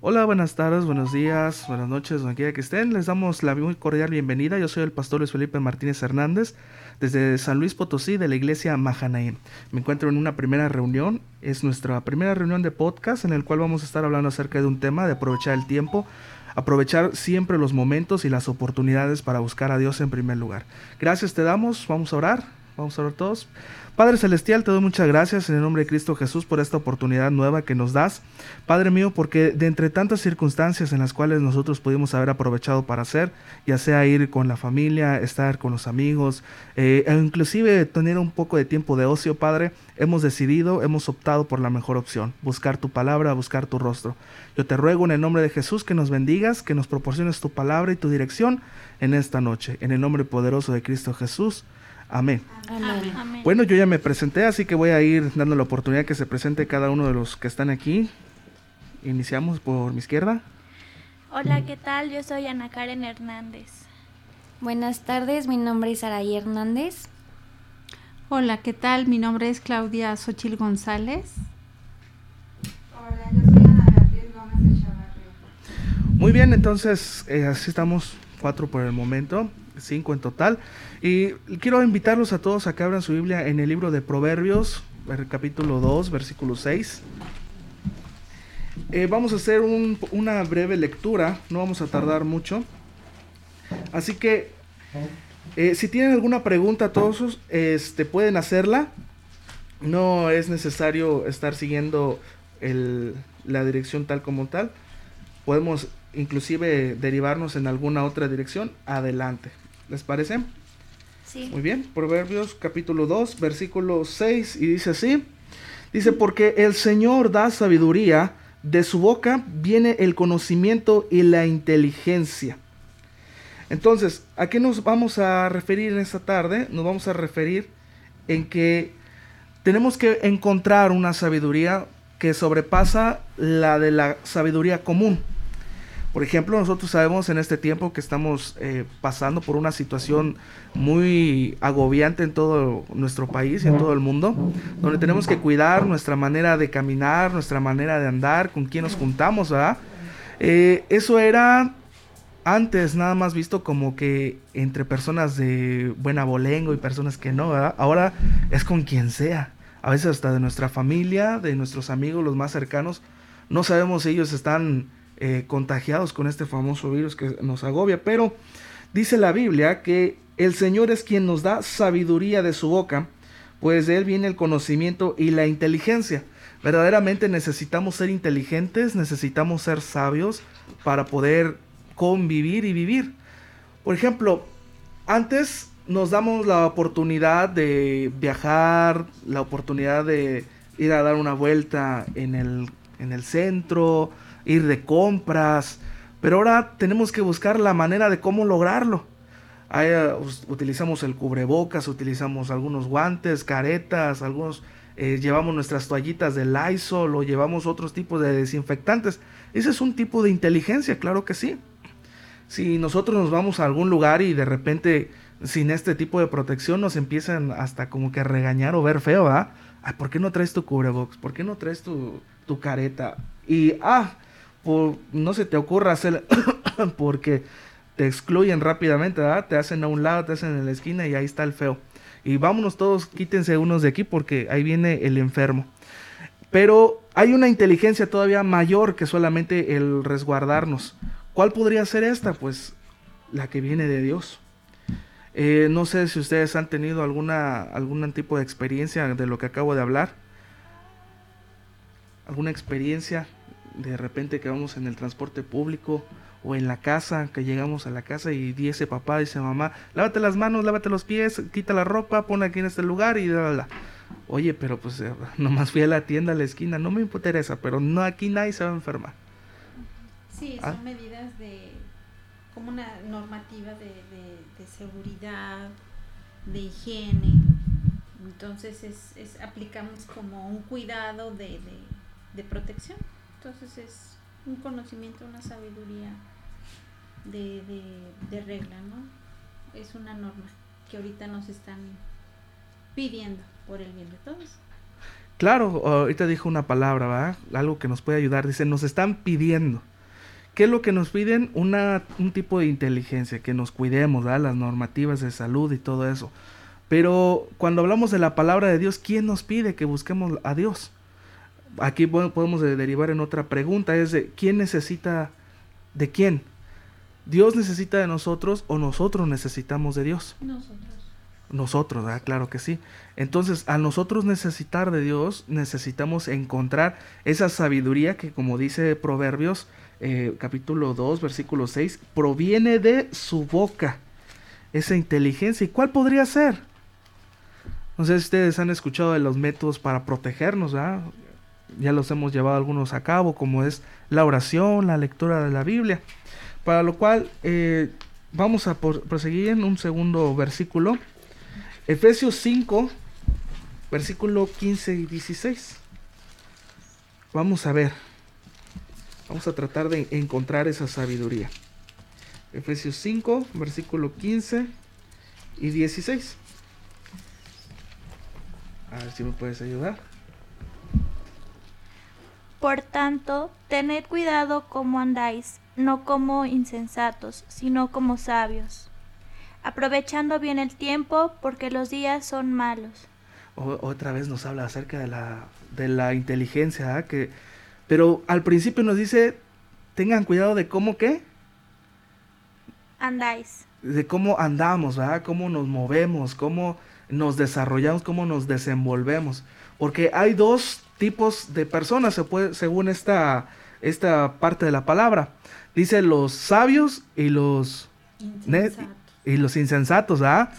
Hola, buenas tardes, buenos días, buenas noches, donde quiera que estén. Les damos la muy cordial bienvenida. Yo soy el pastor Luis Felipe Martínez Hernández, desde San Luis Potosí, de la iglesia Mahanaim. Me encuentro en una primera reunión. Es nuestra primera reunión de podcast en el cual vamos a estar hablando acerca de un tema de aprovechar el tiempo aprovechar siempre los momentos y las oportunidades para buscar a Dios en primer lugar. Gracias te damos, vamos a orar, vamos a orar todos. Padre Celestial, te doy muchas gracias en el nombre de Cristo Jesús por esta oportunidad nueva que nos das. Padre mío, porque de entre tantas circunstancias en las cuales nosotros pudimos haber aprovechado para hacer, ya sea ir con la familia, estar con los amigos, eh, e inclusive tener un poco de tiempo de ocio, Padre, hemos decidido, hemos optado por la mejor opción, buscar tu palabra, buscar tu rostro. Yo te ruego en el nombre de Jesús que nos bendigas, que nos proporciones tu palabra y tu dirección en esta noche. En el nombre poderoso de Cristo Jesús. Amén. Bueno, yo ya me presenté, así que voy a ir dando la oportunidad que se presente cada uno de los que están aquí. Iniciamos por mi izquierda. Hola, ¿qué tal? Yo soy Ana Karen Hernández. Buenas tardes, mi nombre es Araí Hernández. Hola, ¿qué tal? Mi nombre es Claudia Xochil González. Hola, yo soy Ana Beatriz Gómez de Chavarría. Muy bien, entonces eh, así estamos cuatro por el momento, cinco en total. Y quiero invitarlos a todos a que abran su Biblia en el libro de Proverbios, capítulo 2, versículo 6. Eh, vamos a hacer una breve lectura, no vamos a tardar mucho. Así que, eh, si tienen alguna pregunta, todos este, pueden hacerla. No es necesario estar siguiendo la dirección tal como tal. Podemos inclusive derivarnos en alguna otra dirección. Adelante. ¿Les parece? Muy bien, Proverbios capítulo 2, versículo 6, y dice así, dice, porque el Señor da sabiduría, de su boca viene el conocimiento y la inteligencia. Entonces, ¿a qué nos vamos a referir en esta tarde? Nos vamos a referir en que tenemos que encontrar una sabiduría que sobrepasa la de la sabiduría común. Por ejemplo, nosotros sabemos en este tiempo que estamos eh, pasando por una situación muy agobiante en todo nuestro país y en todo el mundo, donde tenemos que cuidar nuestra manera de caminar, nuestra manera de andar, con quién nos juntamos, ¿verdad? Eh, eso era antes nada más visto como que entre personas de buen abolengo y personas que no, ¿verdad? Ahora es con quien sea. A veces hasta de nuestra familia, de nuestros amigos, los más cercanos. No sabemos si ellos están eh, contagiados con este famoso virus que nos agobia, pero dice la Biblia que el Señor es quien nos da sabiduría de su boca, pues de Él viene el conocimiento y la inteligencia. Verdaderamente necesitamos ser inteligentes, necesitamos ser sabios para poder convivir y vivir. Por ejemplo, antes nos damos la oportunidad de viajar, la oportunidad de ir a dar una vuelta en el, en el centro, ir de compras, pero ahora tenemos que buscar la manera de cómo lograrlo. Ahí, eh, utilizamos el cubrebocas, utilizamos algunos guantes, caretas, algunos eh, llevamos nuestras toallitas de Lysol o llevamos otros tipos de desinfectantes. Ese es un tipo de inteligencia, claro que sí. Si nosotros nos vamos a algún lugar y de repente sin este tipo de protección nos empiezan hasta como que a regañar o ver feo, ¿ah? ¿Por qué no traes tu cubrebocas? ¿Por qué no traes tu, tu careta? Y, ah, no se te ocurra hacer porque te excluyen rápidamente, te hacen a un lado, te hacen en la esquina y ahí está el feo. Y vámonos todos, quítense unos de aquí porque ahí viene el enfermo. Pero hay una inteligencia todavía mayor que solamente el resguardarnos. ¿Cuál podría ser esta? Pues la que viene de Dios. Eh, no sé si ustedes han tenido alguna, algún tipo de experiencia de lo que acabo de hablar. ¿Alguna experiencia de repente que vamos en el transporte público o en la casa, que llegamos a la casa y dice papá, dice mamá, lávate las manos, lávate los pies, quita la ropa, pon aquí en este lugar y bla, Oye, pero pues eh, nomás fui a la tienda a la esquina, no me interesa, pero no aquí nadie se va a enfermar. Sí, son ¿Ah? medidas de, como una normativa de, de, seguridad, de higiene. Entonces es, es, aplicamos como un cuidado de, de protección. Entonces es un conocimiento, una sabiduría de, de, regla, ¿no? Es una norma que ahorita nos están pidiendo por el bien de todos. Claro, ahorita dijo una palabra, ¿verdad? Algo que nos puede ayudar. Dice, nos están pidiendo. ¿Qué es lo que nos piden? Una, un tipo de inteligencia, que nos cuidemos, ¿verdad? Las normativas de salud y todo eso. Pero cuando hablamos de la palabra de Dios, ¿quién nos pide que busquemos a Dios? Aquí podemos derivar en otra pregunta, es de ¿quién necesita de quién? ¿Dios necesita de nosotros o nosotros necesitamos de Dios? Nosotros. Nosotros, ¿verdad? Claro que sí. Entonces, a nosotros necesitar de Dios, necesitamos encontrar esa sabiduría que, como dice Proverbios, eh, capítulo 2, versículo 6, proviene de su boca. Esa inteligencia. ¿Y cuál podría ser? No sé si ustedes han escuchado de los métodos para protegernos, ¿verdad? Ya los hemos llevado algunos a cabo, como es la oración, la lectura de la Biblia. Para lo cual, eh, vamos a proseguir en un segundo versículo Efesios 5, versículo 15 y 16. Vamos a ver. Vamos a tratar de encontrar esa sabiduría. Efesios 5, versículo 15 y 16. A ver si me puedes ayudar. Por tanto, tened cuidado como andáis, no como insensatos, sino como sabios aprovechando bien el tiempo porque los días son malos. otra vez nos habla acerca de la, de la inteligencia, ¿ah? que, pero al principio nos dice, tengan cuidado de cómo qué. Andáis. De cómo andamos, ¿verdad? Cómo nos movemos, cómo nos desarrollamos, cómo nos desenvolvemos. Porque hay dos tipos de personas, se puede, según esta, esta parte de la palabra. Dice los sabios y los y los insensatos, ¿ah?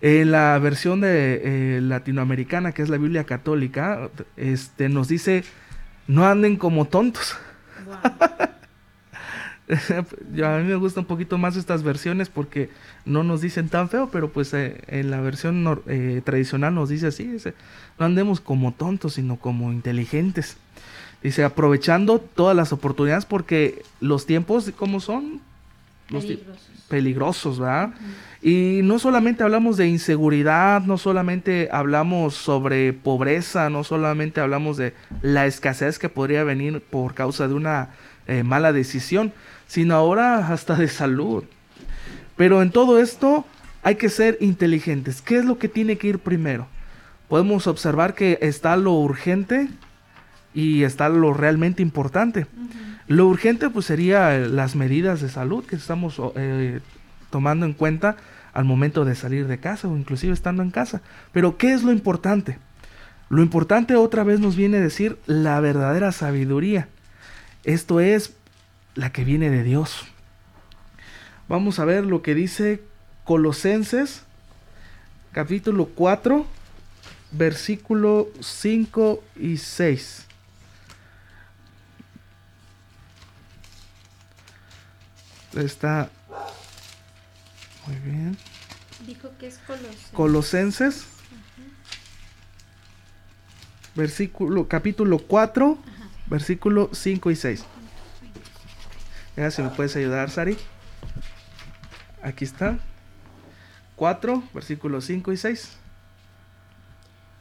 En la versión de eh, latinoamericana, que es la Biblia católica, este, nos dice, no anden como tontos. Yo, a mí me gustan un poquito más estas versiones porque no nos dicen tan feo, pero pues eh, en la versión eh, tradicional nos dice así, dice, no andemos como tontos, sino como inteligentes. Dice, aprovechando todas las oportunidades porque los tiempos, ¿cómo son? Peligrosos peligrosos, ¿verdad? Y no solamente hablamos de inseguridad, no solamente hablamos sobre pobreza, no solamente hablamos de la escasez que podría venir por causa de una eh, mala decisión, sino ahora hasta de salud. Pero en todo esto hay que ser inteligentes. ¿Qué es lo que tiene que ir primero? Podemos observar que está lo urgente y está lo realmente importante. Lo urgente pues sería eh, las medidas de salud que estamos eh, tomando en cuenta al momento de salir de casa o inclusive estando en casa. Pero ¿qué es lo importante? Lo importante otra vez nos viene a decir la verdadera sabiduría. Esto es la que viene de Dios. Vamos a ver lo que dice Colosenses capítulo 4 versículo 5 y 6. está muy bien. Dijo que es Colosenses. Colosenses. Versículo, capítulo 4, versículo 5 y 6. Ya, si me puedes ayudar, Sari. Aquí está. 4, versículos 5 y 6.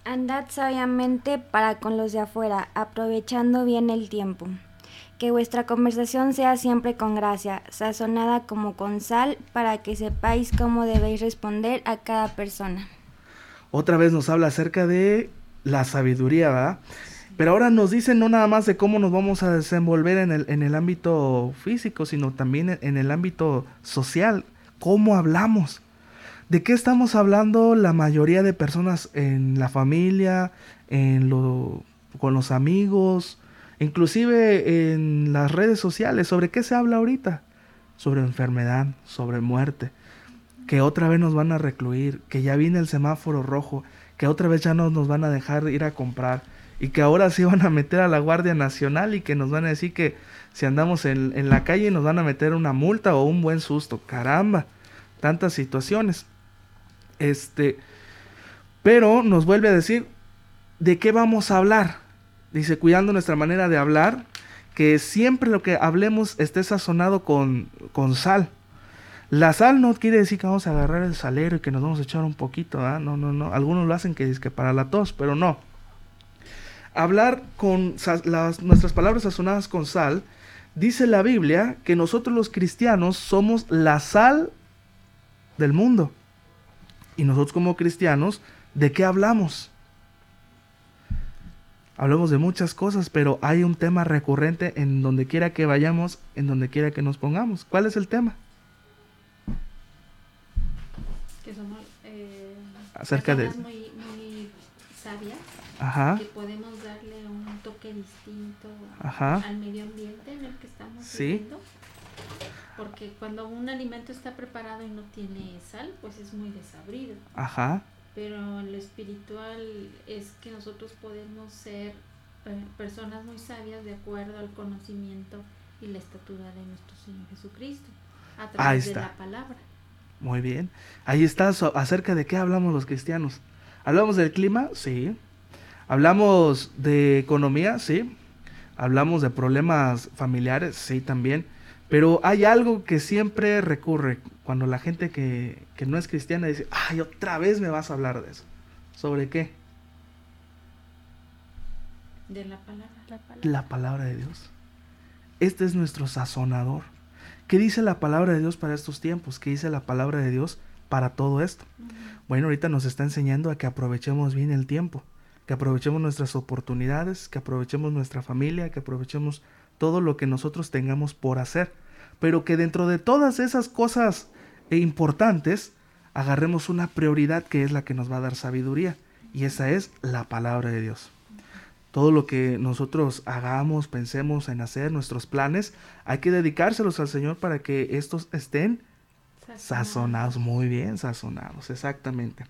Andad sabiamente para con los de afuera, aprovechando bien el tiempo. Que vuestra conversación sea siempre con gracia, sazonada como con sal, para que sepáis cómo debéis responder a cada persona. Otra vez nos habla acerca de la sabiduría, ¿verdad? Pero ahora nos dice no nada más de cómo nos vamos a desenvolver en el, en el ámbito físico, sino también en el ámbito social, cómo hablamos. ¿De qué estamos hablando la mayoría de personas en la familia, en lo, con los amigos, Inclusive en las redes sociales, ¿sobre qué se habla ahorita? Sobre enfermedad, sobre muerte, que otra vez nos van a recluir, que ya viene el semáforo rojo, que otra vez ya no nos van a dejar ir a comprar y que ahora sí van a meter a la Guardia Nacional y que nos van a decir que si andamos en, en la calle nos van a meter una multa o un buen susto. Caramba, tantas situaciones. Este, pero nos vuelve a decir, ¿de qué vamos a hablar? Dice, cuidando nuestra manera de hablar, que siempre lo que hablemos esté sazonado con, con sal. La sal no quiere decir que vamos a agarrar el salero y que nos vamos a echar un poquito, ¿ah? no, no, no. Algunos lo hacen que es que para la tos, pero no. Hablar con las, nuestras palabras sazonadas con sal, dice la Biblia que nosotros los cristianos somos la sal del mundo. Y nosotros como cristianos, ¿de qué hablamos? Hablamos de muchas cosas, pero hay un tema recurrente en donde quiera que vayamos, en donde quiera que nos pongamos. ¿Cuál es el tema? Que somos eh, acerca de muy, muy sabias, Ajá. que podemos toque distinto Ajá. al medio ambiente en el que estamos Sí. viviendo. Porque cuando un alimento está preparado y no tiene sal, pues es muy desabrido. Ajá. Pero lo espiritual es que nosotros podemos ser eh, personas muy sabias de acuerdo al conocimiento y la estatura de nuestro Señor Jesucristo a través de la palabra. Muy bien. Ahí está acerca de qué hablamos los cristianos. ¿Hablamos del clima? Sí. ¿Hablamos de economía? Sí. ¿Hablamos de problemas familiares? Sí, también. Pero hay algo que siempre recurre cuando la gente que, que no es cristiana dice, ay, otra vez me vas a hablar de eso. ¿Sobre qué? De la palabra. La palabra. La palabra de Dios. Este es nuestro sazonador. ¿Qué dice la palabra de Dios para estos tiempos? ¿Qué dice la palabra de Dios para todo esto? Bueno, ahorita nos está enseñando a que aprovechemos bien el tiempo, que aprovechemos nuestras oportunidades, que aprovechemos nuestra familia, que aprovechemos todo lo que nosotros tengamos por hacer, pero que dentro de todas esas cosas importantes, agarremos una prioridad que es la que nos va a dar sabiduría, y esa es la palabra de Dios. Todo lo que nosotros hagamos, pensemos en hacer, nuestros planes, hay que dedicárselos al Señor para que estos estén Sazonados, muy bien, sazonados, exactamente.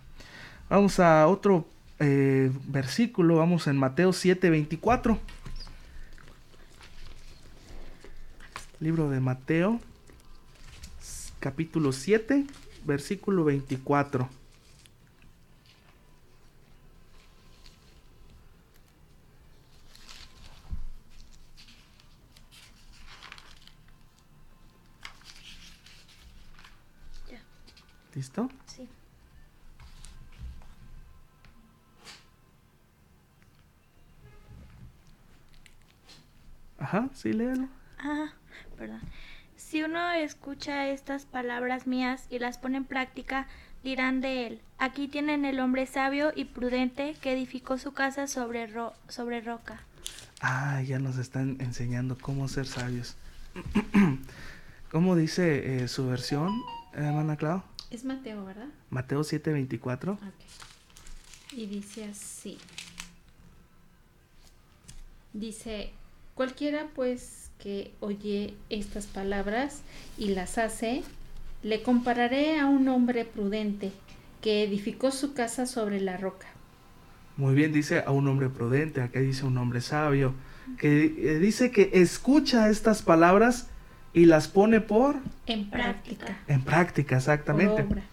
Vamos a otro eh, versículo, vamos en Mateo 7, 24. Libro de Mateo, capítulo 7, versículo 24. Sí, léelo. Ah, perdón. Si uno escucha estas palabras mías y las pone en práctica, dirán de él, aquí tienen el hombre sabio y prudente que edificó su casa sobre, ro- sobre roca. Ah, ya nos están enseñando cómo ser sabios. ¿Cómo dice eh, su versión, hermana Clau? Es Mateo, ¿verdad? Mateo 7:24. Ok. Y dice así. Dice, cualquiera pues que oye estas palabras y las hace, le compararé a un hombre prudente que edificó su casa sobre la roca. Muy bien, dice a un hombre prudente, acá dice un hombre sabio, que eh, dice que escucha estas palabras y las pone por En Práctica. práctica. en práctica, exactamente. Por obra.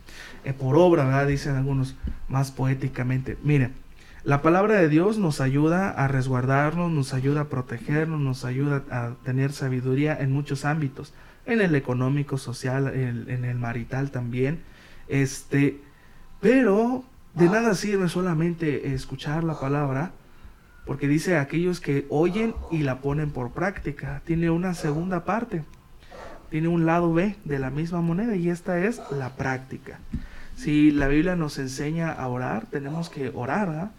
Eh, por obra, ¿verdad? Dicen algunos más poéticamente. Miren, la palabra de Dios nos ayuda a resguardarnos, nos ayuda a protegernos, nos ayuda a tener sabiduría en muchos ámbitos, en el económico, social, en, el marital también. Este, pero de nada sirve solamente escuchar la palabra, porque dice aquellos que oyen y la ponen por práctica. Tiene una segunda parte tiene un lado B de la misma moneda y esta es la práctica. Si la Biblia nos enseña a orar, tenemos que orar, ¿verdad?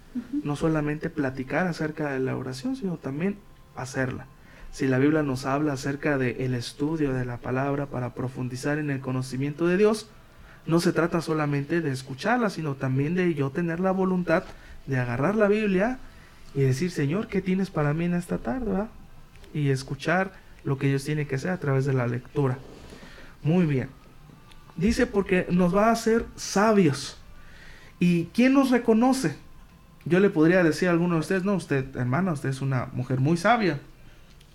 No solamente platicar acerca de la oración, sino también hacerla. Si la Biblia nos habla acerca del estudio de la palabra para profundizar en el conocimiento de Dios, no se trata solamente de escucharla, sino también de yo tener la voluntad de agarrar la Biblia y decir, Señor, ¿qué tienes para mí en esta tarde? Y escuchar lo que Dios tiene que hacer a través de la lectura. Muy bien. Dice porque nos va a hacer sabios. ¿Y quién nos reconoce? Yo le podría decir a alguno de ustedes, no, usted, hermana, usted es una mujer muy sabia.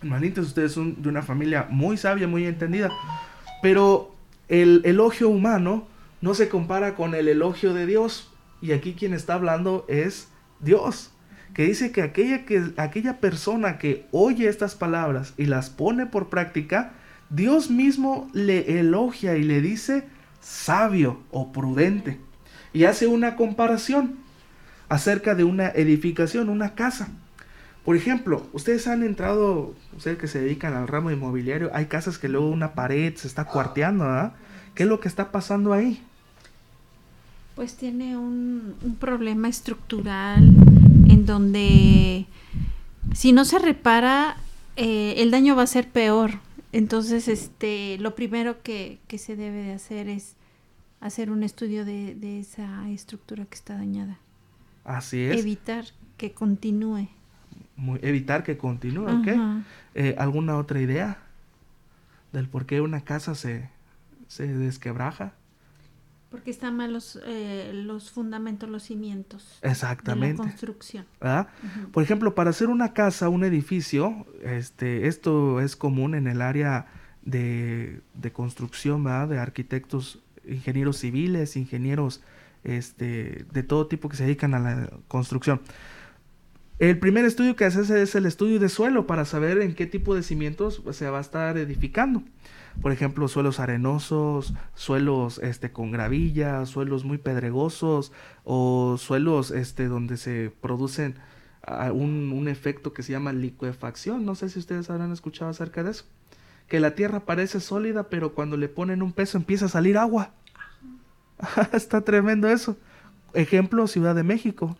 Hermanitos, ustedes son de una familia muy sabia, muy entendida. Pero el elogio humano no se compara con el elogio de Dios. Y aquí quien está hablando es Dios. Que dice que aquella, que aquella persona que oye estas palabras y las pone por práctica, Dios mismo le elogia y le dice sabio o prudente. Y hace una comparación acerca de una edificación, una casa. Por ejemplo, ustedes han entrado, ustedes que se dedican al ramo inmobiliario, hay casas que luego una pared se está cuarteando, ¿verdad? ¿Qué es lo que está pasando ahí? Pues tiene un, problema estructural en donde si no se repara, eh, el daño va a ser peor. Entonces, este, lo primero que, que se debe de hacer es hacer un estudio de esa estructura que está dañada. Así es. Evitar que continúe. Muy- evitar que continúe, ¿ok? Eh, ¿Alguna otra idea del por qué una casa se, se desquebraja? Porque están mal los, eh, los fundamentos, los cimientos de Exactamente. la construcción. ¿verdad? Por ejemplo, para hacer una casa, un edificio, este, esto es común en el área de, de construcción, ¿verdad? De arquitectos, ingenieros civiles, ingenieros este, de todo tipo que se dedican a la construcción. El primer estudio que se hace es el estudio de suelo para saber en qué tipo de cimientos se va a estar edificando. Por ejemplo, suelos arenosos, suelos este, con gravilla, suelos muy pedregosos o suelos este, donde se producen ah, un, un efecto que se llama licuefacción. No sé si ustedes habrán escuchado acerca de eso. Que la tierra parece sólida, pero cuando le ponen un peso empieza a salir agua. está tremendo eso. Ejemplo, Ciudad de México.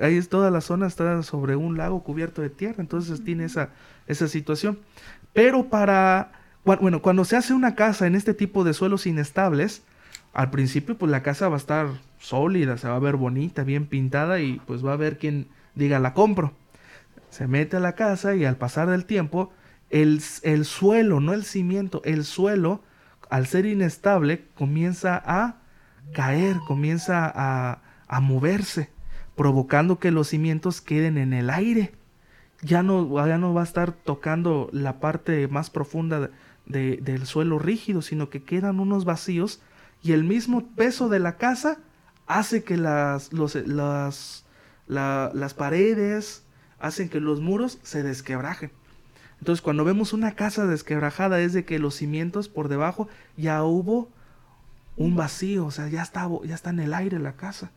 Ahí es toda la zona está sobre un lago cubierto de tierra, entonces tiene esa, esa situación. Pero para, bueno, cuando se hace una casa en este tipo de suelos inestables, al principio pues la casa va a estar sólida, se va a ver bonita, bien pintada y pues va a haber quien diga la compro. Se mete a la casa y al pasar del tiempo, el, el suelo, no el cimiento, el suelo, al ser inestable, comienza a caer, comienza a, moverse, provocando que los cimientos queden en el aire. Ya no, ya no va a estar tocando la parte más profunda de- de- del suelo rígido, sino que quedan unos vacíos y el mismo peso de la casa hace que las, las, la- las paredes, hacen que los muros se desquebrajen. Entonces cuando vemos una casa desquebrajada es de que los cimientos por debajo ya hubo un vacío, o sea, ya está, ya está en el aire la casa.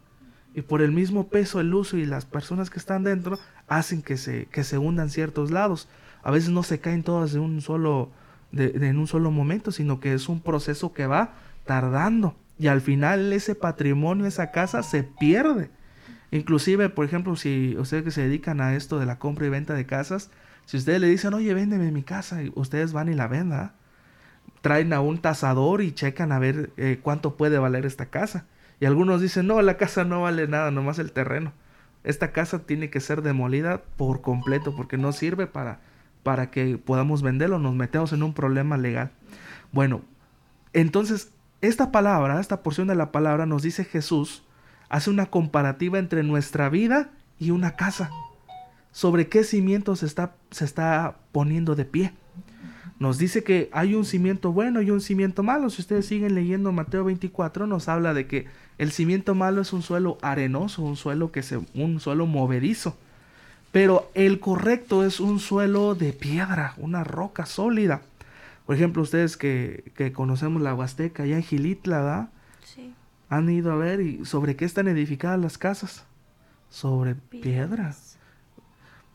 Y por el mismo peso, el uso y las personas que están dentro hacen que se, que se hundan ciertos lados. A veces no se caen todas de un solo, de, en un solo momento, sino que es un proceso que va tardando. Y al final ese patrimonio, esa casa se pierde. Inclusive, por ejemplo, si ustedes que se dedican a esto de la compra y venta de casas, si ustedes le dicen, oye, véndeme mi casa, y ustedes van y la venden, traen a un tasador y checan a ver eh, cuánto puede valer esta casa. Y algunos dicen, no, la casa no vale nada, nomás el terreno. Esta casa tiene que ser demolida por completo porque no sirve para, para que podamos venderlo, nos metemos en un problema legal. Bueno, entonces, esta palabra, esta porción de la palabra nos dice Jesús, hace una comparativa entre nuestra vida y una casa. Sobre qué cimiento se está, se está poniendo de pie. Nos dice que hay un cimiento bueno y un cimiento malo. Si ustedes siguen leyendo Mateo 24, nos habla de que el cimiento malo es un suelo arenoso, un suelo que se, un suelo movedizo. Pero el correcto es un suelo de piedra, una roca sólida. Por ejemplo, ustedes que, que conocemos la Huasteca, allá en Gilitla, ¿verdad? Sí. Han ido a ver y sobre qué están edificadas las casas. Sobre piedra.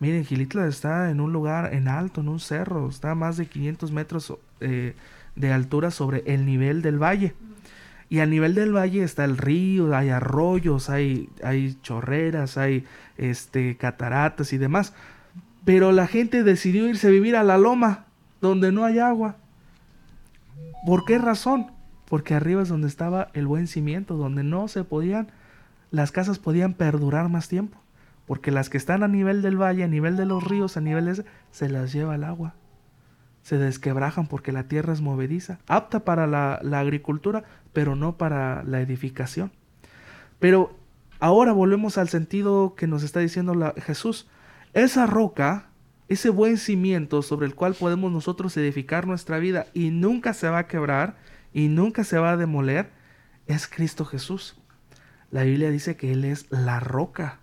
Miren, Gilitla está en un lugar en alto, en un cerro, está a más de 500 metros eh, de altura sobre el nivel del valle. Y a nivel del valle está el río, hay arroyos, hay, hay chorreras, hay este, cataratas y demás. Pero la gente decidió irse a vivir a la loma, donde no hay agua. ¿Por qué razón? Porque arriba es donde estaba el buen cimiento, donde no se podían, las casas podían perdurar más tiempo. Porque las que están a nivel del valle, a nivel de los ríos, a nivel de ese, se las lleva el agua. Se desquebrajan porque la tierra es movediza, apta para la, agricultura, pero no para la edificación. Pero ahora volvemos al sentido que nos está diciendo Jesús. Esa roca, ese buen cimiento sobre el cual podemos nosotros edificar nuestra vida y nunca se va a quebrar y nunca se va a demoler, es Cristo Jesús. La Biblia dice que Él es la roca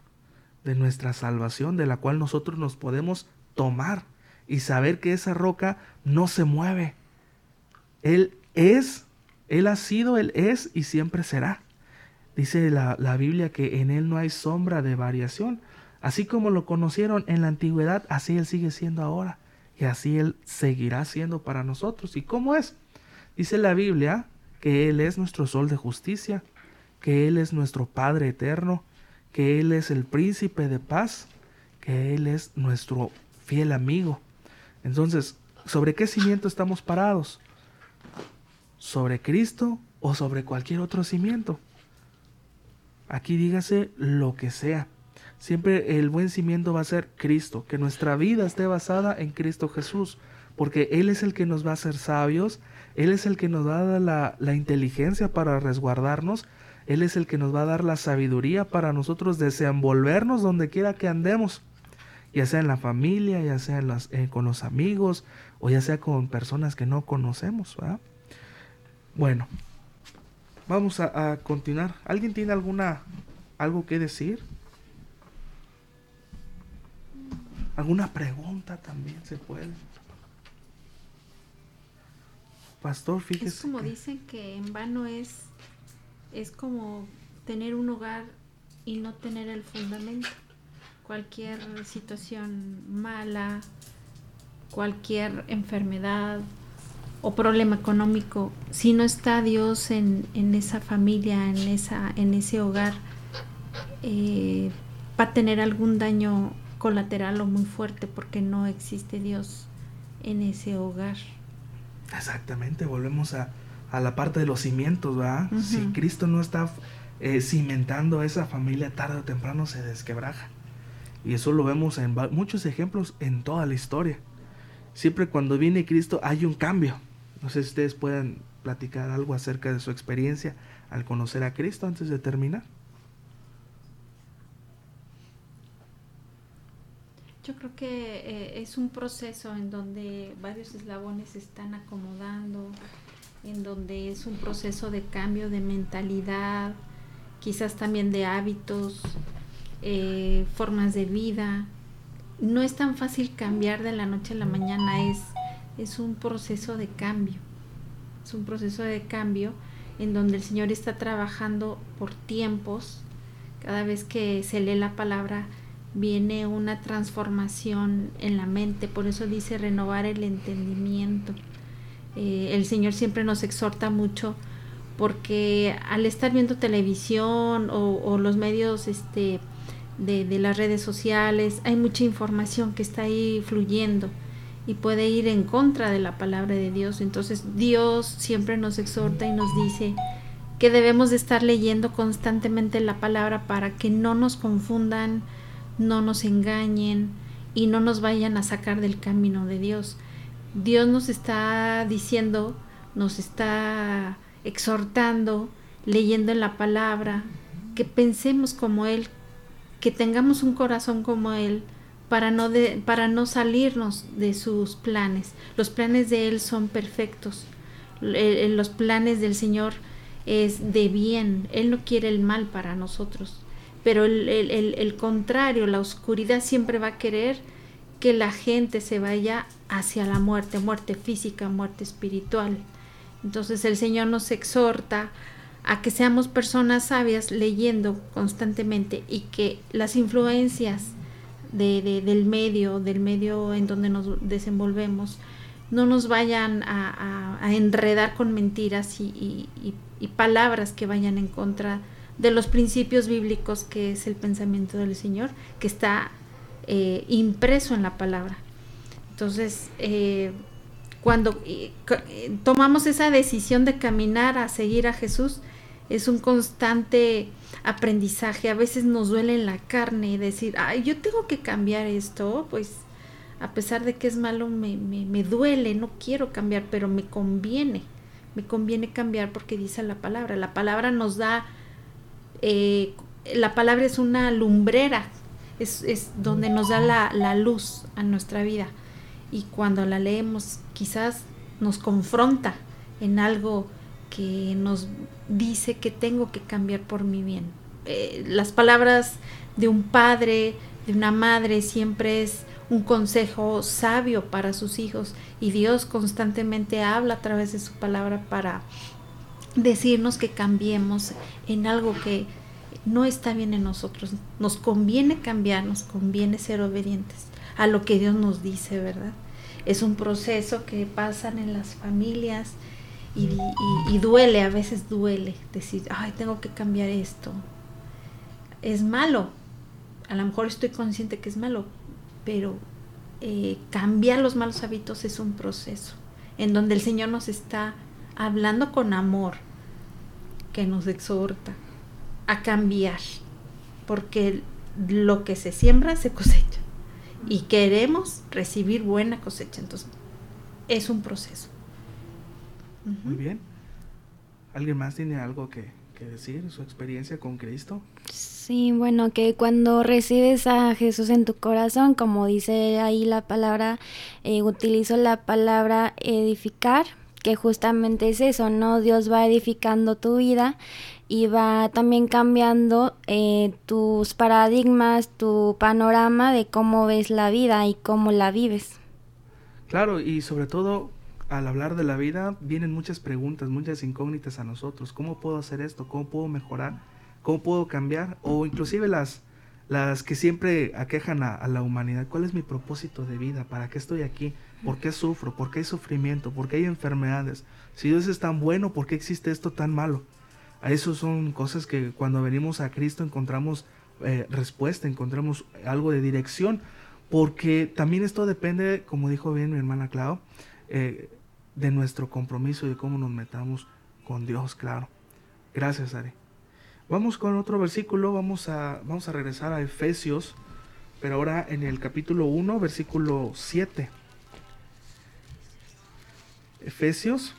de nuestra salvación, de la cual nosotros nos podemos tomar y saber que esa roca no se mueve. Él es, Él ha sido, Él es y siempre será. Dice la, la Biblia que en Él no hay sombra de variación. Así como lo conocieron en la antigüedad, así Él sigue siendo ahora. Y así Él seguirá siendo para nosotros. ¿Y cómo es? Dice la Biblia que Él es nuestro sol de justicia, que Él es nuestro Padre eterno, que Él es el príncipe de paz, que Él es nuestro fiel amigo. Entonces, ¿sobre qué cimiento estamos parados? ¿Sobre Cristo o sobre cualquier otro cimiento? Aquí dígase lo que sea. Siempre el buen cimiento va a ser Cristo, que nuestra vida esté basada en Cristo Jesús, porque Él es el que nos va a hacer sabios, Él es el que nos va a dar la, la inteligencia para resguardarnos, Él es el que nos va a dar la sabiduría para nosotros desenvolvernos donde quiera que andemos, ya sea en la familia, ya sea eh, con los amigos o ya sea con personas que no conocemos. Bueno, vamos a, a continuar. ¿Alguien tiene alguna algo que decir? ¿Alguna pregunta también se puede? Pastor, fíjese. Es como dicen que en vano es, es como tener un hogar y no tener el fundamento. Cualquier situación mala, cualquier enfermedad o problema económico, si no está Dios en, en esa familia, en, esa, en ese hogar, eh, va a tener algún daño colateral o muy fuerte porque no existe Dios en ese hogar. Exactamente, volvemos a, a la parte de los cimientos, ¿verdad? Si Cristo no está eh, cimentando esa familia, tarde o temprano se desquebraja. Y eso lo vemos en muchos ejemplos en toda la historia. Siempre cuando viene Cristo hay un cambio. No sé si ustedes pueden platicar algo acerca de su experiencia al conocer a Cristo antes de terminar. Yo creo que eh, es un proceso en donde varios eslabones se están acomodando, en donde es un proceso de cambio de mentalidad, quizás también de hábitos, eh, formas de vida. No es tan fácil cambiar de la noche a la mañana, es, es un proceso de cambio. Es un proceso de cambio en donde el Señor está trabajando por tiempos. Cada vez que se lee la palabra, viene una transformación en la mente, por eso dice renovar el entendimiento. Eh, el Señor siempre nos exhorta mucho porque al estar viendo televisión o, los medios este, de, de, las redes sociales, hay mucha información que está ahí fluyendo y puede ir en contra de la palabra de Dios. Entonces Dios siempre nos exhorta y nos dice que debemos de estar leyendo constantemente la palabra para que no nos confundan no nos engañen y no nos vayan a sacar del camino de Dios. Dios nos está diciendo, nos está exhortando, leyendo en la palabra, que pensemos como Él, que tengamos un corazón como Él, para no, para no salirnos de sus planes. Los planes de Él son perfectos. Los planes del Señor es de bien. Él no quiere el mal para nosotros pero el, contrario, la oscuridad siempre va a querer que la gente se vaya hacia la muerte, muerte física, muerte espiritual. Entonces el Señor nos exhorta a que seamos personas sabias leyendo constantemente y que las influencias del medio, del medio en donde nos desenvolvemos, no nos vayan a, enredar con mentiras y, y, palabras que vayan en contra de los principios bíblicos que es el pensamiento del Señor, que está eh, impreso en la palabra. Entonces, eh, cuando eh, tomamos esa decisión de caminar a seguir a Jesús, es un constante aprendizaje. A veces nos duele en la carne decir, ay, yo tengo que cambiar esto, pues a pesar de que es malo, me, me, duele, no quiero cambiar, pero me conviene, me conviene cambiar porque dice la palabra. La palabra nos da la palabra es una lumbrera, es, es donde nos da la, la, luz a nuestra vida. Y cuando la leemos quizás nos confronta en algo que nos dice que tengo que cambiar por mi bien. Eh, las palabras de un padre, de una madre, siempre es un consejo sabio para sus hijos y Dios constantemente habla a través de su palabra para decirnos que cambiemos en algo que, no está bien en nosotros. Nos conviene cambiar, nos conviene ser obedientes a lo que Dios nos dice, ¿verdad? Es un proceso que pasan en las familias y, duele, a veces duele decir, ay, tengo que cambiar esto. Es malo, a lo mejor estoy consciente que es malo, pero eh, cambiar los malos hábitos es un proceso en donde el Señor nos está hablando con amor, que nos exhorta a cambiar, porque lo que se siembra se cosecha y queremos recibir buena cosecha, entonces es un proceso. Muy bien. ¿Alguien más tiene algo que, que decir, su experiencia con Cristo? Sí, bueno, que cuando recibes a Jesús en tu corazón, como dice ahí la palabra, eh, utilizo la palabra edificar, que justamente es eso, ¿no? Dios va edificando tu vida y va también cambiando eh, tus paradigmas, tu panorama de cómo ves la vida y cómo la vives. Claro, y sobre todo al hablar de la vida vienen muchas preguntas, muchas incógnitas a nosotros. ¿Cómo puedo hacer esto? ¿Cómo puedo mejorar? ¿Cómo puedo cambiar? O inclusive las, las que siempre aquejan a, la humanidad. ¿Cuál es mi propósito de vida? ¿Para qué estoy aquí? ¿Por qué sufro? ¿Por qué hay sufrimiento? ¿Por qué hay enfermedades? Si Dios es tan bueno, ¿por qué existe esto tan malo? A eso son cosas que cuando venimos a Cristo encontramos eh, respuesta, encontramos algo de dirección, porque también esto depende, como dijo bien mi hermana Clau, eh, de nuestro compromiso y de cómo nos metamos con Dios, claro. Gracias, Ari. Vamos con otro versículo, vamos a, vamos a regresar a Efesios, pero ahora en el capítulo 1, versículo 7. Efesios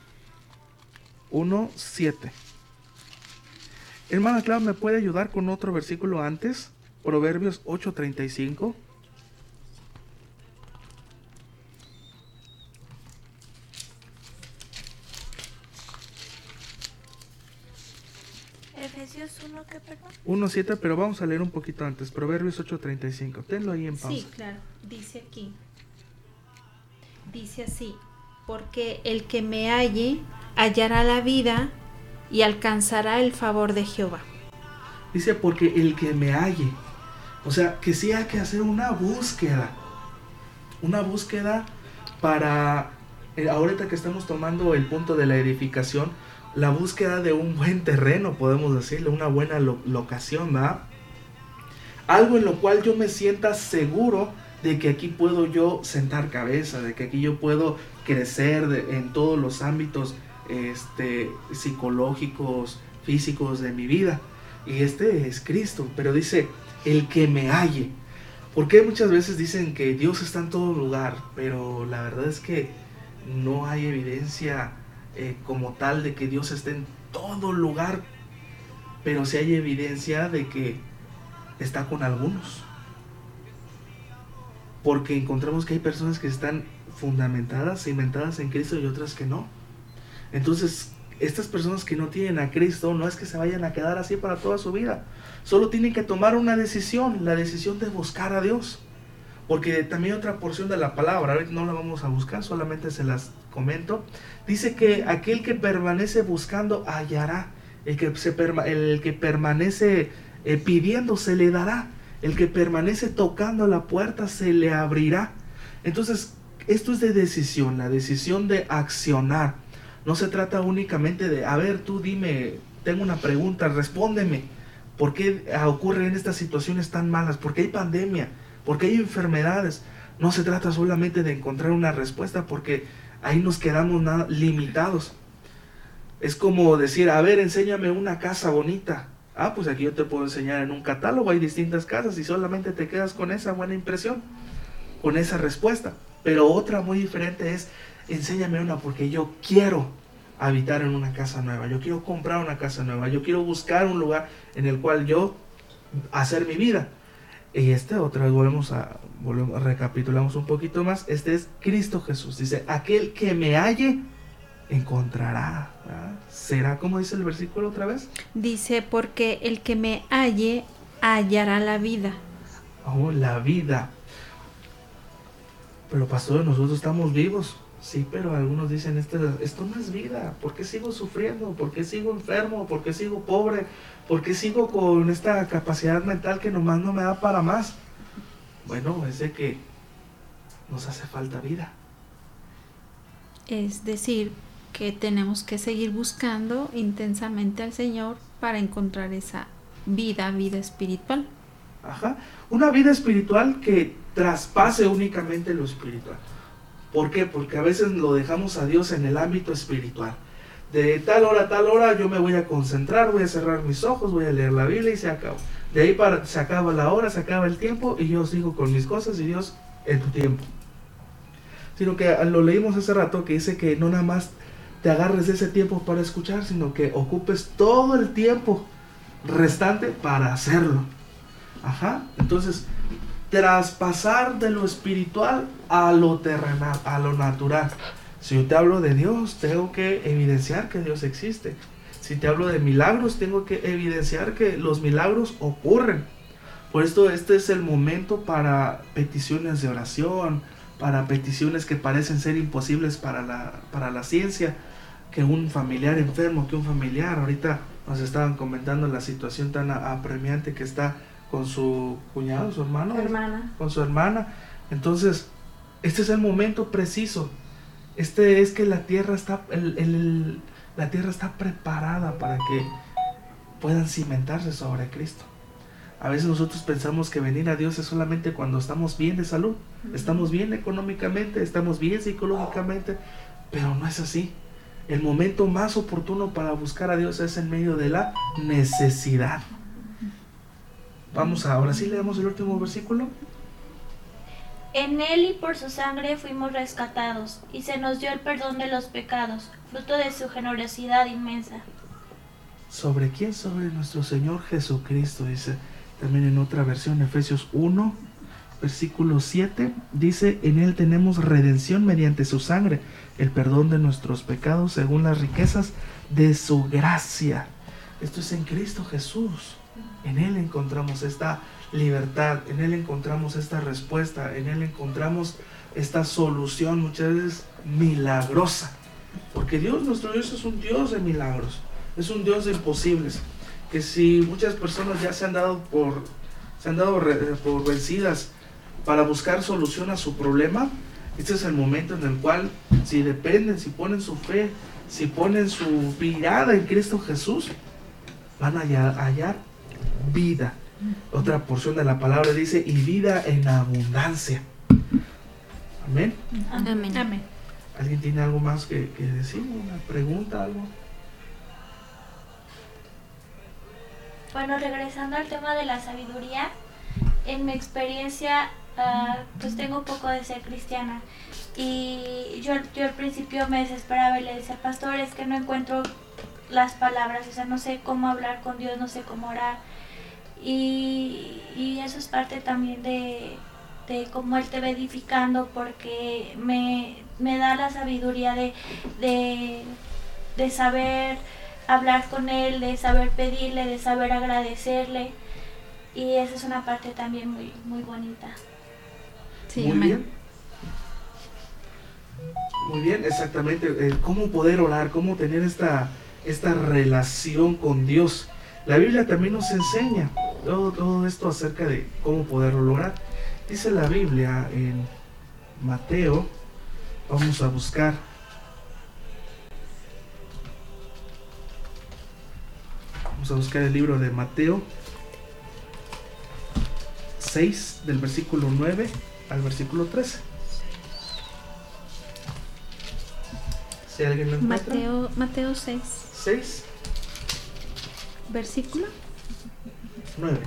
1, 7. Hermana Clau, ¿me puede ayudar con otro versículo antes? Proverbios 8, 35. Efesios 1, ¿qué perdón? 1.7, pero vamos a leer un poquito antes. Proverbios 8.35. Tenlo ahí en pausa. Sí, claro. Dice aquí. Dice así. Porque el que me halle hallará la vida y alcanzará el favor de Jehová. Dice porque el que me halle. O sea, que sí hay que hacer una búsqueda. Una búsqueda para... Eh, ahorita que estamos tomando el punto de la edificación, la búsqueda de un buen terreno, podemos decirle, una buena locación, ¿verdad? Algo en lo cual yo me sienta seguro de que aquí puedo yo sentar cabeza, de que aquí yo puedo crecer en todos los ámbitos este, psicológicos, físicos de mi vida. Y este es Cristo, pero dice, el que me halle. Porque muchas veces dicen que Dios está en todo lugar, pero la verdad es que no hay evidencia eh, como tal de que Dios esté en todo lugar, pero si hay evidencia de que está con algunos. Porque encontramos que hay personas que están fundamentadas, cimentadas en Cristo y otras que no. Entonces, estas personas que no tienen a Cristo no es que se vayan a quedar así para toda su vida. Solo tienen que tomar una decisión, la decisión de buscar a Dios. Porque también otra porción de la palabra, no la vamos a buscar, solamente se las comento. Dice que aquel que permanece buscando hallará. El que, se el que permanece eh, pidiendo se le dará. El que permanece tocando la puerta se le abrirá. Entonces, esto es de decisión, la decisión de accionar. No se trata únicamente de, a ver, tú dime, tengo una pregunta, respóndeme. ¿Por qué ocurren estas situaciones tan malas? ¿Por qué hay pandemia? ¿Por qué hay enfermedades? No se trata solamente de encontrar una respuesta porque ahí nos quedamos nada, limitados. Es como decir, a ver, enséñame una casa bonita. Ah, pues aquí yo te puedo enseñar en un catálogo, hay distintas casas y solamente te quedas con esa buena impresión, con esa respuesta. Pero otra muy diferente es, enséñame una porque yo quiero habitar en una casa nueva, yo quiero comprar una casa nueva, yo quiero buscar un lugar en el cual yo hacer mi vida. Y este otra vez volvemos a, volvemos, recapitulamos un poquito más. Este es Cristo Jesús. Dice, aquel que me halle, encontrará. ¿Será como dice el versículo otra vez? Dice, porque el que me halle, hallará la vida. Oh, la vida. Pero pastor, nosotros estamos vivos. Sí, pero algunos dicen, esto, esto no es vida, ¿por qué sigo sufriendo? ¿Por qué sigo enfermo? ¿Por qué sigo pobre? ¿Por qué sigo con esta capacidad mental que nomás no me da para más? Bueno, es de que nos hace falta vida. Es decir, que tenemos que seguir buscando intensamente al Señor para encontrar esa vida, vida espiritual. Ajá, una vida espiritual que traspase únicamente lo espiritual. ¿Por qué? Porque a veces lo dejamos a Dios en el ámbito espiritual. De tal hora a tal hora yo me voy a concentrar, voy a cerrar mis ojos, voy a leer la Biblia y se acabó. De ahí para, se acaba la hora, se acaba el tiempo y yo sigo con mis cosas y Dios en tu tiempo. Sino que lo leímos hace rato que dice que no nada más te agarres ese tiempo para escuchar, sino que ocupes todo el tiempo restante para hacerlo. Ajá. Entonces, traspasar de lo espiritual a lo terrenal, a lo natural. Si yo te hablo de Dios, tengo que evidenciar que Dios existe. Si te hablo de milagros, tengo que evidenciar que los milagros ocurren. Por esto este es el momento para peticiones de oración, para peticiones que parecen ser imposibles para la, para la ciencia, que un familiar enfermo, que un familiar, ahorita nos estaban comentando la situación tan apremiante que está con su cuñado, su hermano, hermana. con su hermana. Entonces, este es el momento preciso. Este es que la tierra está, el, la tierra está preparada para que puedan cimentarse sobre Cristo. A veces nosotros pensamos que venir a Dios es solamente cuando estamos bien de salud, estamos bien económicamente, estamos bien psicológicamente, pero no es así. El momento más oportuno para buscar a Dios es en medio de la necesidad. Vamos a, ahora sí leemos el último versículo. En él y por su sangre fuimos rescatados, y se nos dio el perdón de los pecados, fruto de su generosidad inmensa. ¿Sobre quién? Sobre nuestro Señor Jesucristo, dice también en otra versión, Efesios 1, versículo 7, dice, en Él tenemos redención mediante su sangre, el perdón de nuestros pecados según las riquezas de su gracia. Esto es en Cristo Jesús. En Él encontramos esta libertad, en Él encontramos esta respuesta, en Él encontramos esta solución muchas veces milagrosa. Porque Dios, nuestro Dios es un Dios de milagros, es un Dios de imposibles. Que si muchas personas ya se han dado por, se han dado por vencidas para buscar solución a su problema, este es el momento en el cual si dependen, si ponen su fe, si ponen su mirada en Cristo Jesús, van a hallar vida. Otra porción de la palabra dice, y vida en abundancia. Amén. Amén. Amén. ¿Alguien tiene algo más que, decir? ¿Una pregunta? ¿Algo? Bueno, regresando al tema de la sabiduría, en mi experiencia, uh, pues tengo poco de ser cristiana. Y yo, yo al principio me desesperaba y le decía, pastor, es que no encuentro las palabras, o sea, no sé cómo hablar con Dios, no sé cómo orar. Y, y eso es parte también de, de, cómo Él te va edificando porque me, me da la sabiduría de, de, de, saber hablar con Él, de saber pedirle, de saber agradecerle. Y esa es una parte también muy, muy bonita. Sí, muy bien. Muy bien, exactamente. Eh, cómo poder orar, cómo tener esta, esta relación con Dios. La Biblia también nos enseña todo, todo esto acerca de cómo poderlo lograr. Dice la Biblia en Mateo, vamos a buscar. Vamos a buscar el libro de Mateo 6 del versículo 9 al versículo 13. Si alguien lo encuentra. Mateo, Mateo 6. 6. Versículo 9.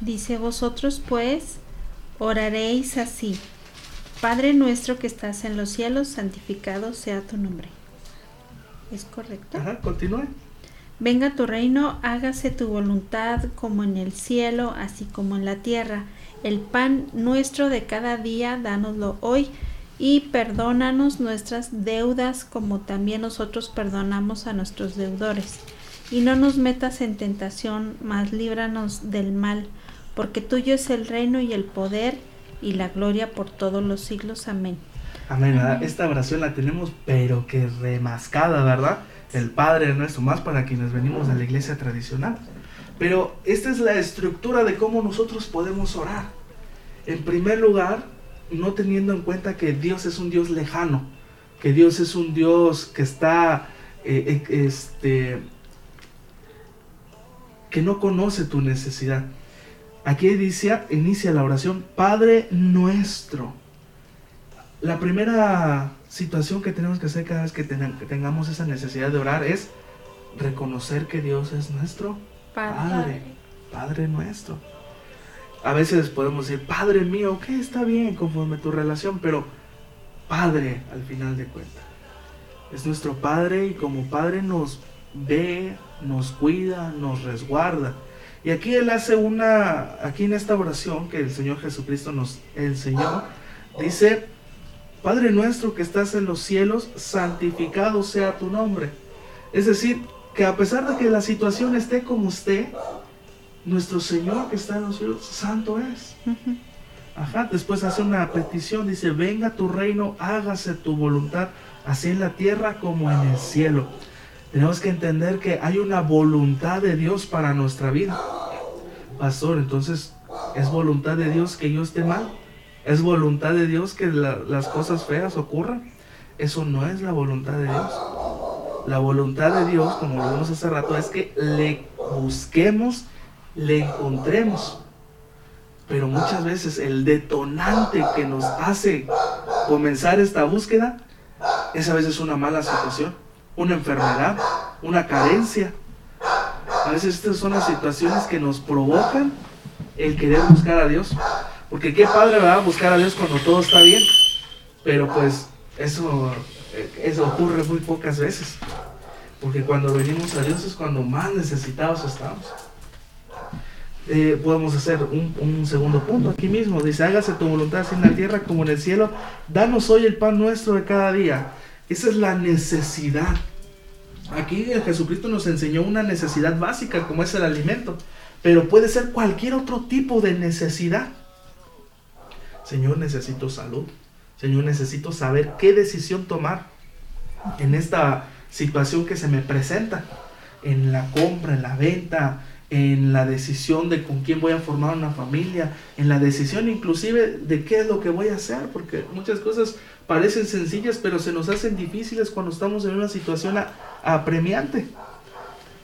Dice vosotros pues oraréis así. Padre nuestro que estás en los cielos, santificado sea tu nombre. ¿Es correcto? Ajá, continúe. Venga tu reino, hágase tu voluntad como en el cielo, así como en la tierra. El pan nuestro de cada día, dánoslo hoy y perdónanos nuestras deudas como también nosotros perdonamos a nuestros deudores. Y no nos metas en tentación, mas líbranos del mal, porque tuyo es el reino y el poder y la gloria por todos los siglos. Amén. Amén. Esta oración la tenemos pero que remascada, ¿verdad? El Padre nuestro, más para quienes venimos de la iglesia tradicional. Pero esta es la estructura de cómo nosotros podemos orar. En primer lugar, no teniendo en cuenta que Dios es un Dios lejano, que Dios es un Dios que está, eh, eh, este, que no conoce tu necesidad. Aquí inicia, inicia la oración, Padre nuestro. La primera situación que tenemos que hacer cada vez que, tengamos esa necesidad de orar es reconocer que Dios es nuestro Padre, Padre nuestro. A veces podemos decir, Padre mío, ok, está bien conforme tu relación, pero Padre al final de cuentas. Es nuestro Padre y como Padre nos ve, nos cuida, nos resguarda. Y aquí Él hace una, aquí en esta oración que el Señor Jesucristo nos enseñó, dice, Padre nuestro que estás en los cielos, santificado sea tu nombre. Es decir, que a pesar de que la situación esté como usted, nuestro Señor que está en los cielos, santo es. Ajá, después hace una petición, dice, venga tu reino, hágase tu voluntad, así en la tierra como en el cielo. Tenemos que entender que hay una voluntad de Dios para nuestra vida. Pastor, entonces, ¿es voluntad de Dios que yo esté mal? ¿Es voluntad de Dios que las cosas feas ocurran? Eso no es la voluntad de Dios. La voluntad de Dios, como vimos hace rato, es que le busquemos le encontremos. Pero muchas veces el detonante que nos hace comenzar esta búsqueda es a veces una mala situación, una enfermedad, una carencia. A veces estas son las situaciones que nos provocan el querer buscar a Dios. Porque qué padre a buscar a Dios cuando todo está bien. Pero pues eso, eso ocurre muy pocas veces. Porque cuando venimos a Dios es cuando más necesitados estamos. Eh, podemos hacer un, segundo punto aquí mismo. Dice, hágase tu voluntad en la tierra como en el cielo. Danos hoy el pan nuestro de cada día. Esa es la necesidad. Aquí el Jesucristo nos enseñó una necesidad básica como es el alimento. Pero puede ser cualquier otro tipo de necesidad. Señor, necesito salud. Señor, necesito saber qué decisión tomar en esta situación que se me presenta. En la compra, en la venta, en la decisión de con quién voy a formar una familia, en la decisión inclusive de qué es lo que voy a hacer, porque muchas cosas parecen sencillas, pero se nos hacen difíciles cuando estamos en una situación apremiante.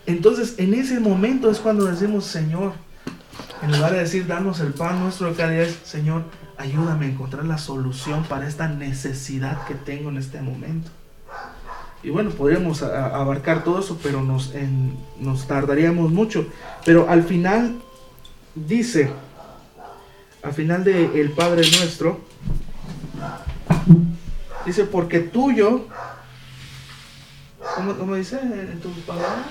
Entonces, en ese momento es cuando decimos, Señor, en lugar de decir, danos el pan nuestro de cada día, Señor, ayúdame a encontrar la solución para esta necesidad que tengo en este momento. Y bueno, podríamos abarcar todo eso, pero nos, nos tardaríamos mucho. Pero al final dice, al final de El Padre Nuestro, dice, porque tuyo, ¿cómo, cómo dice en tu palabra?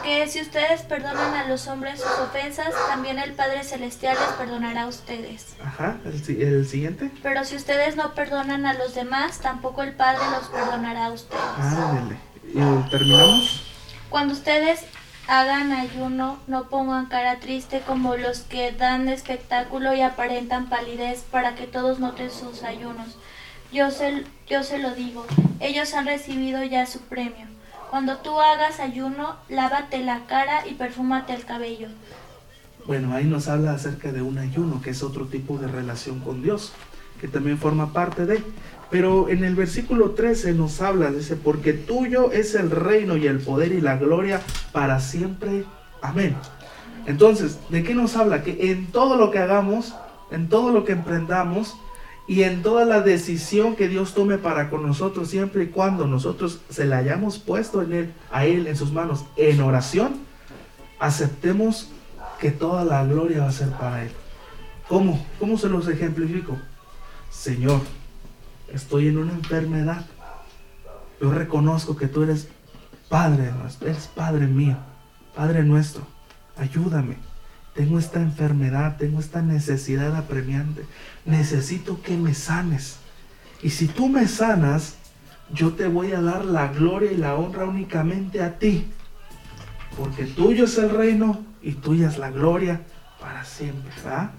Porque si ustedes perdonan a los hombres sus ofensas, también el Padre Celestial les perdonará a ustedes. Ajá, el, siguiente. Pero si ustedes no perdonan a los demás, tampoco el Padre los perdonará a ustedes. Ah, ¿Y terminamos? Cuando ustedes hagan ayuno, no pongan cara triste como los que dan espectáculo y aparentan palidez para que todos noten sus ayunos. Yo se, yo se lo digo, ellos han recibido ya su premio. Cuando tú hagas ayuno, lávate la cara y perfúmate el cabello. Bueno, ahí nos habla acerca de un ayuno, que es otro tipo de relación con Dios, que también forma parte de. Pero en el versículo 13 nos habla, dice, porque tuyo es el reino y el poder y la gloria para siempre. Amén. Entonces, ¿de qué nos habla? Que en todo lo que hagamos, en todo lo que emprendamos, y en toda la decisión que Dios tome para con nosotros, siempre y cuando nosotros se la hayamos puesto en él, a Él en sus manos en oración, aceptemos que toda la gloria va a ser para Él. ¿Cómo? ¿Cómo se los ejemplifico? Señor, estoy en una enfermedad. Yo reconozco que tú eres Padre eres Padre mío, Padre nuestro. Ayúdame tengo esta enfermedad, tengo esta necesidad apremiante, necesito que me sanes. Y si tú me sanas, yo te voy a dar la gloria y la honra únicamente a ti. Porque tuyo es el reino y tuya es la gloria para siempre. ¿verdad?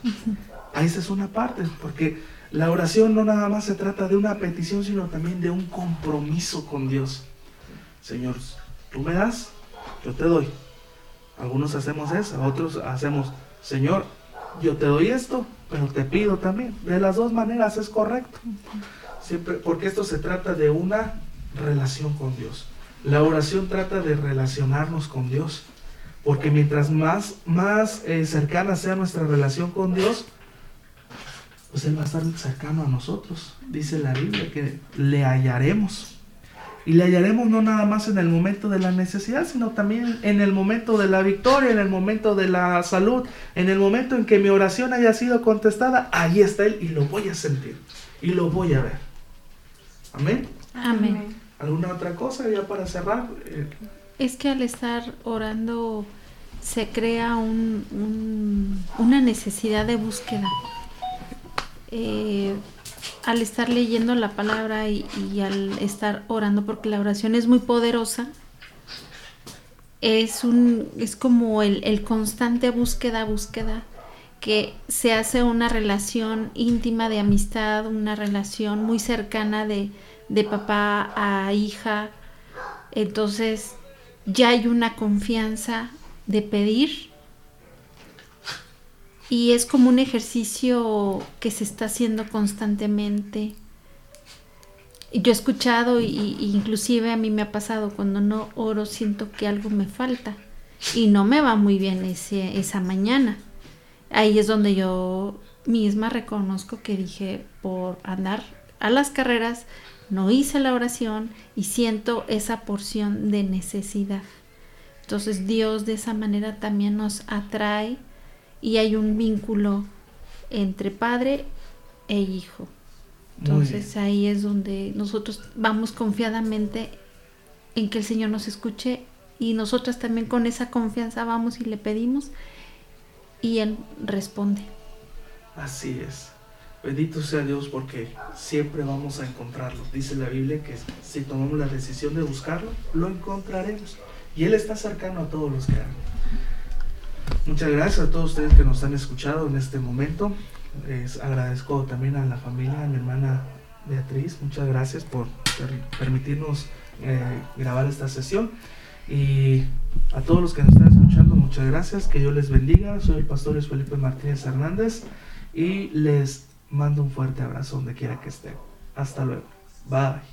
Esa es una parte, porque la oración no nada más se trata de una petición, sino también de un compromiso con Dios. Señor, tú me das, yo te doy. Algunos hacemos eso, otros hacemos, Señor, yo te doy esto, pero te pido también. De las dos maneras es correcto. Siempre, porque esto se trata de una relación con Dios. La oración trata de relacionarnos con Dios. Porque mientras más, más eh, cercana sea nuestra relación con Dios, pues Él va a estar cercano a nosotros. Dice la Biblia que le hallaremos. Y le hallaremos no nada más en el momento de la necesidad, sino también en el momento de la victoria, en el momento de la salud, en el momento en que mi oración haya sido contestada, ahí está Él y lo voy a sentir y lo voy a ver. Amén. Amén. ¿Alguna otra cosa ya para cerrar? Eh, es que al estar orando se crea un, una necesidad de búsqueda. Eh, al estar leyendo la palabra y, al estar orando, porque la oración es muy poderosa, es, un, es como el, el constante búsqueda, búsqueda, que se hace una relación íntima de amistad, una relación muy cercana de, de papá a hija. Entonces ya hay una confianza de pedir y es como un ejercicio que se está haciendo constantemente. Yo he escuchado y, inclusive a mí me ha pasado cuando no oro siento que algo me falta y no me va muy bien ese, esa mañana. Ahí es donde yo misma reconozco que dije por andar a las carreras no hice la oración y siento esa porción de necesidad. Entonces Dios de esa manera también nos atrae y hay un vínculo entre padre e hijo. Entonces ahí es donde nosotros vamos confiadamente en que el Señor nos escuche y nosotras también con esa confianza vamos y le pedimos y Él responde. Así es. Bendito sea Dios porque siempre vamos a encontrarlo. Dice la Biblia que si tomamos la decisión de buscarlo, lo encontraremos. Y Él está cercano a todos los que aman. Muchas gracias a todos ustedes que nos han escuchado en este momento. Les agradezco también a la familia, a mi hermana Beatriz. Muchas gracias por permitirnos eh, grabar esta sesión. Y a todos los que nos están escuchando, muchas gracias. Que Dios les bendiga. Soy el pastor Felipe Martínez Hernández y les mando un fuerte abrazo donde quiera que estén. Hasta luego. Bye.